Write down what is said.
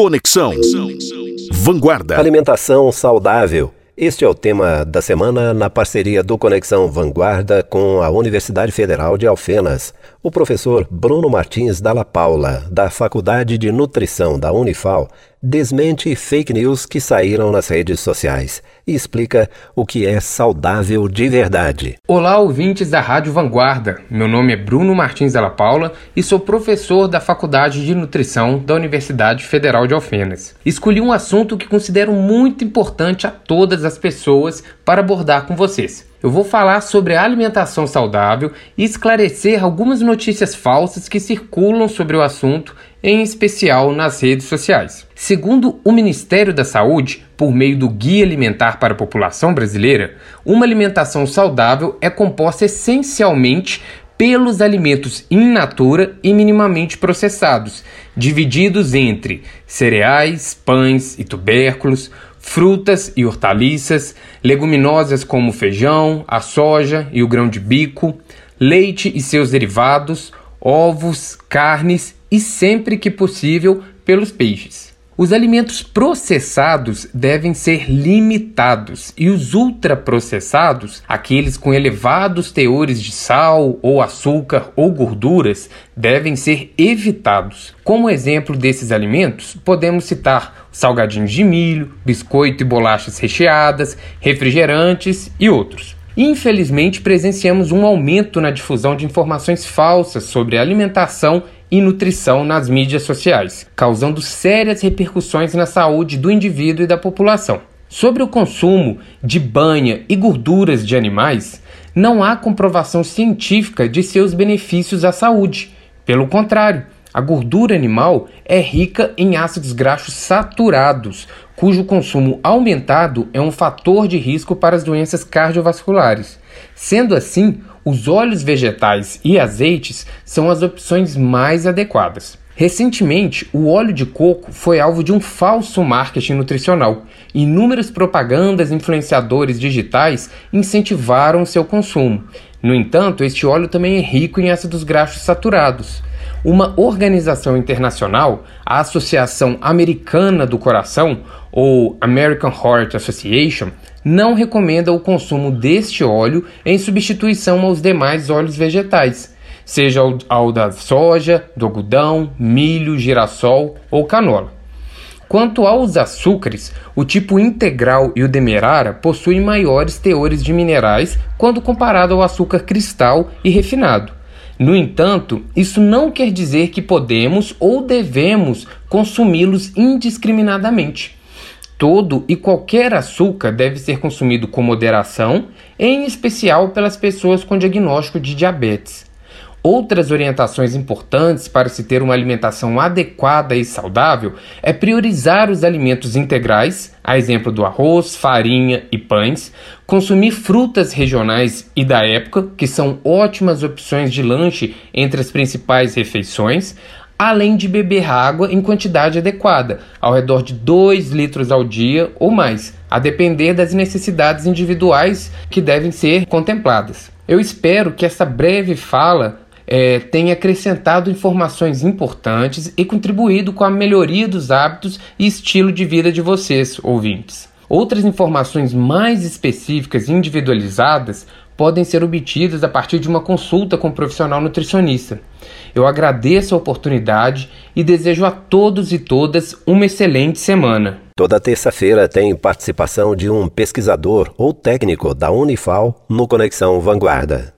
Conexão Vanguarda. Alimentação saudável. Este é o tema da semana na parceria do Conexão Vanguarda com a Universidade Federal de Alfenas. O professor Bruno Martins Dalla Paula, da Faculdade de Nutrição da Unifal, desmente fake news que saíram nas redes sociais e explica o que é saudável de verdade. Olá, ouvintes da Rádio Vanguarda. Meu nome é Bruno Martins Della Paula e sou professor da Faculdade de Nutrição da Universidade Federal de Alfenas. Escolhi um assunto que considero muito importante a todas as pessoas para abordar com vocês. Eu vou falar sobre a alimentação saudável e esclarecer algumas notícias falsas que circulam sobre o assunto, em especial nas redes sociais. Segundo o Ministério da Saúde, por meio do Guia Alimentar para a População Brasileira, uma alimentação saudável é composta essencialmente pelos alimentos in natura e minimamente processados, divididos entre cereais, pães e tubérculos, frutas e hortaliças, leguminosas como o feijão, a soja e o grão de bico, leite e seus derivados, ovos, carnes e, sempre que possível, pelos peixes. Os alimentos processados devem ser limitados e os ultraprocessados, aqueles com elevados teores de sal ou açúcar ou gorduras, devem ser evitados. Como exemplo desses alimentos, podemos citar salgadinhos de milho, biscoito e bolachas recheadas, refrigerantes e outros. Infelizmente, presenciamos um aumento na difusão de informações falsas sobre alimentação e nutrição nas mídias sociais, causando sérias repercussões na saúde do indivíduo e da população. Sobre o consumo de banha e gorduras de animais, não há comprovação científica de seus benefícios à saúde. Pelo contrário, a gordura animal é rica em ácidos graxos saturados, cujo consumo aumentado é um fator de risco para as doenças cardiovasculares. Sendo assim, os óleos vegetais e azeites são as opções mais adequadas. Recentemente, o óleo de coco foi alvo de um falso marketing nutricional. Inúmeras propagandas influenciadores digitais incentivaram seu consumo. No entanto, este óleo também é rico em ácidos graxos saturados. Uma organização internacional, a Associação Americana do Coração, ou American Heart Association, não recomenda o consumo deste óleo em substituição aos demais óleos vegetais, seja ao da soja, do algodão, milho, girassol ou canola. Quanto aos açúcares, o tipo integral e o demerara possuem maiores teores de minerais quando comparado ao açúcar cristal e refinado. No entanto, isso não quer dizer que podemos ou devemos consumi-los indiscriminadamente. Todo e qualquer açúcar deve ser consumido com moderação, em especial pelas pessoas com diagnóstico de diabetes. Outras orientações importantes para se ter uma alimentação adequada e saudável é priorizar os alimentos integrais, a exemplo do arroz, farinha e pães, consumir frutas regionais e da época, que são ótimas opções de lanche entre as principais refeições, além de beber água em quantidade adequada, ao redor de 2 litros ao dia ou mais, a depender das necessidades individuais que devem ser contempladas. Eu espero que essa breve fala é, tenha acrescentado informações importantes e contribuído com a melhoria dos hábitos e estilo de vida de vocês, ouvintes. Outras informações mais específicas e individualizadas podem ser obtidas a partir de uma consulta com um profissional nutricionista. Eu agradeço a oportunidade e desejo a todos e todas uma excelente semana. Toda terça-feira tem participação de um pesquisador ou técnico da Unifal no Conexão Vanguarda.